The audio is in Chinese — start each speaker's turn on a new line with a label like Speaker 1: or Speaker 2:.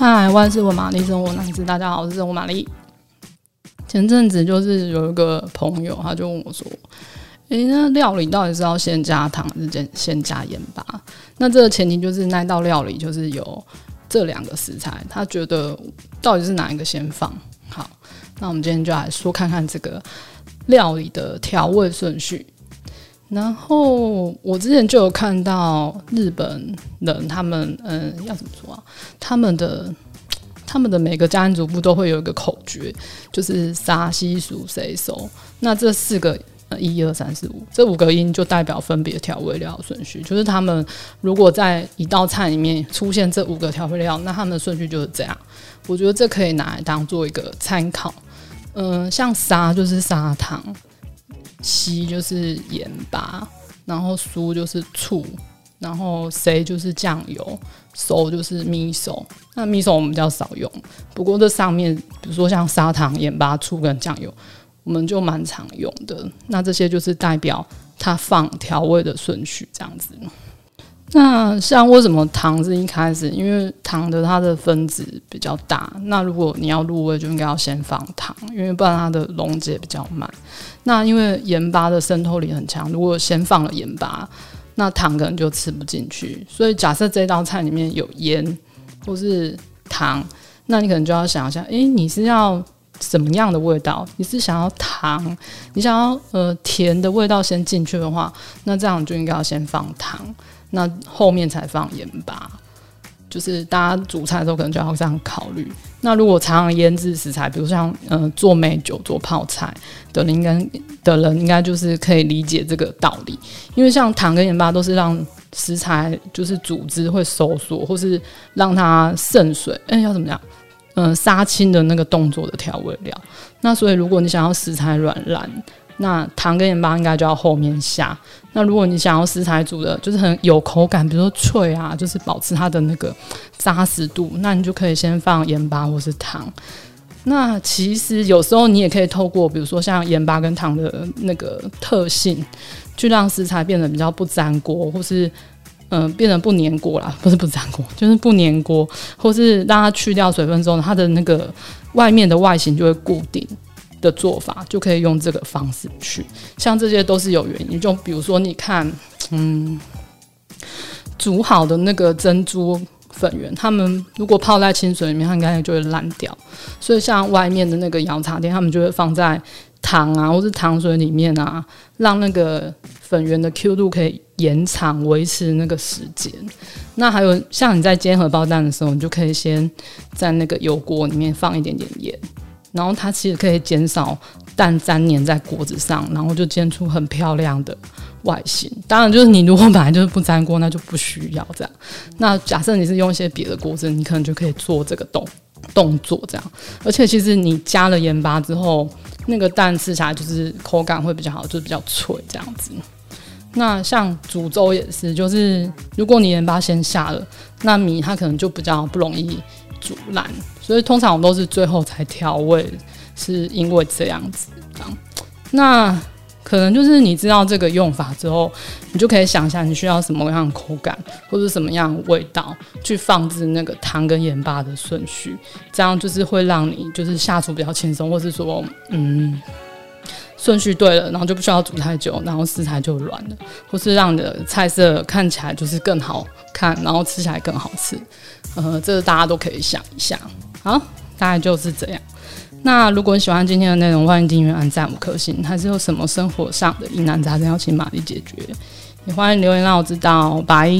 Speaker 1: 嗨，万事问玛丽，生活男子，大家好，我是生活玛丽。前阵子就是有一个朋友，他就问我说：“诶、那料理到底是要先加糖，还是先先加盐巴？”那这个前提就是那道料理就是有这两个食材，他觉得到底是哪一个先放？好，那我们今天就来说看看这个料理的调味顺序。然后我之前就有看到日本人，他们嗯，要怎么说啊？他们的他们的每个家庭主妇都会有一个口诀，就是沙西数谁收。那这四个呃一二三四五这五个音就代表分别调味料顺序，就是他们如果在一道菜里面出现这五个调味料，那他们的顺序就是这样。我觉得这可以拿来当做一个参考。嗯，像沙就是砂糖。西就是盐巴，然后苏就是醋，然后 C 就是酱油，收就是味噌。那味噌我们比较少用，不过这上面比如说像砂糖、盐巴、醋跟酱油，我们就蛮常用的。那这些就是代表它放调味的顺序，这样子。那像为什么糖是一开始？因为糖的它的分子比较大。那如果你要入味，就应该要先放糖，因为不然它的溶解比较慢。那因为盐巴的渗透力很强，如果先放了盐巴，那糖可能就吃不进去。所以假设这道菜里面有盐或是糖，那你可能就要想一下，诶、你是要什么样的味道？你是想要糖？你想要呃甜的味道先进去的话，那这样就应该要先放糖。那后面才放盐巴，就是大家煮菜的时候可能就要这样考虑。那如果常常腌制食材，比如像嗯、呃、做梅酒、做泡菜的人，应该的人应该就是可以理解这个道理。因为像糖跟盐巴都是让食材就是组织会收缩，或是让它渗水，哎、欸，要怎么样？嗯、杀青的那个动作的调味料。那所以如果你想要食材软烂。那糖跟盐巴应该就要后面下。那如果你想要食材煮的，就是很有口感，比如说脆啊，就是保持它的那个扎实度，那你就可以先放盐巴或是糖。那其实有时候你也可以透过，比如说像盐巴跟糖的那个特性，去让食材变得比较不粘锅，或是嗯、变得不粘锅啦，不是不粘锅，就是不粘锅，或是让它去掉水分之后，它的那个外面的外形就会固定。的做法就可以用这个方式去，像这些都是有原因。就比如说，你看，嗯，煮好的那个珍珠粉圆，他们如果泡在清水里面，它应该就会烂掉。所以，像外面的那个洋茶店，他们就会放在糖啊，或是糖水里面啊，让那个粉圆的 Q 度可以延长，维持那个时间。那还有，像你在煎荷包蛋的时候，你就可以先在那个油锅里面放一点点盐。然后它其实可以减少蛋粘黏在锅子上，然后就煎出很漂亮的外形。当然，就是你如果本来就是不粘锅，那就不需要这样。那假设你是用一些别的锅子，你可能就可以做这个动动作这样。而且其实你加了盐巴之后，那个蛋吃起来就是口感会比较好，就比较脆这样子。那像煮粥也是，就是如果你盐巴先下了，那米它可能就比较不容易煮烂。所以通常我都是最后才调味，是因为这样子这样。那可能就是你知道这个用法之后，你就可以想一下你需要什么样的口感或者什么样的味道去放置那个糖跟盐巴的顺序，这样就是会让你就是下厨比较轻松，或是说嗯顺序对了，然后就不需要煮太久，然后食材就软了，或是让你的菜色看起来就是更好看，然后吃起来更好吃。呃，这个大家都可以想一下。好，大概就是这样。那如果你喜欢今天的内容，欢迎订阅、按赞五颗星。还是有什么生活上的疑难杂症要请玛丽解决，也欢迎留言让我知道。拜。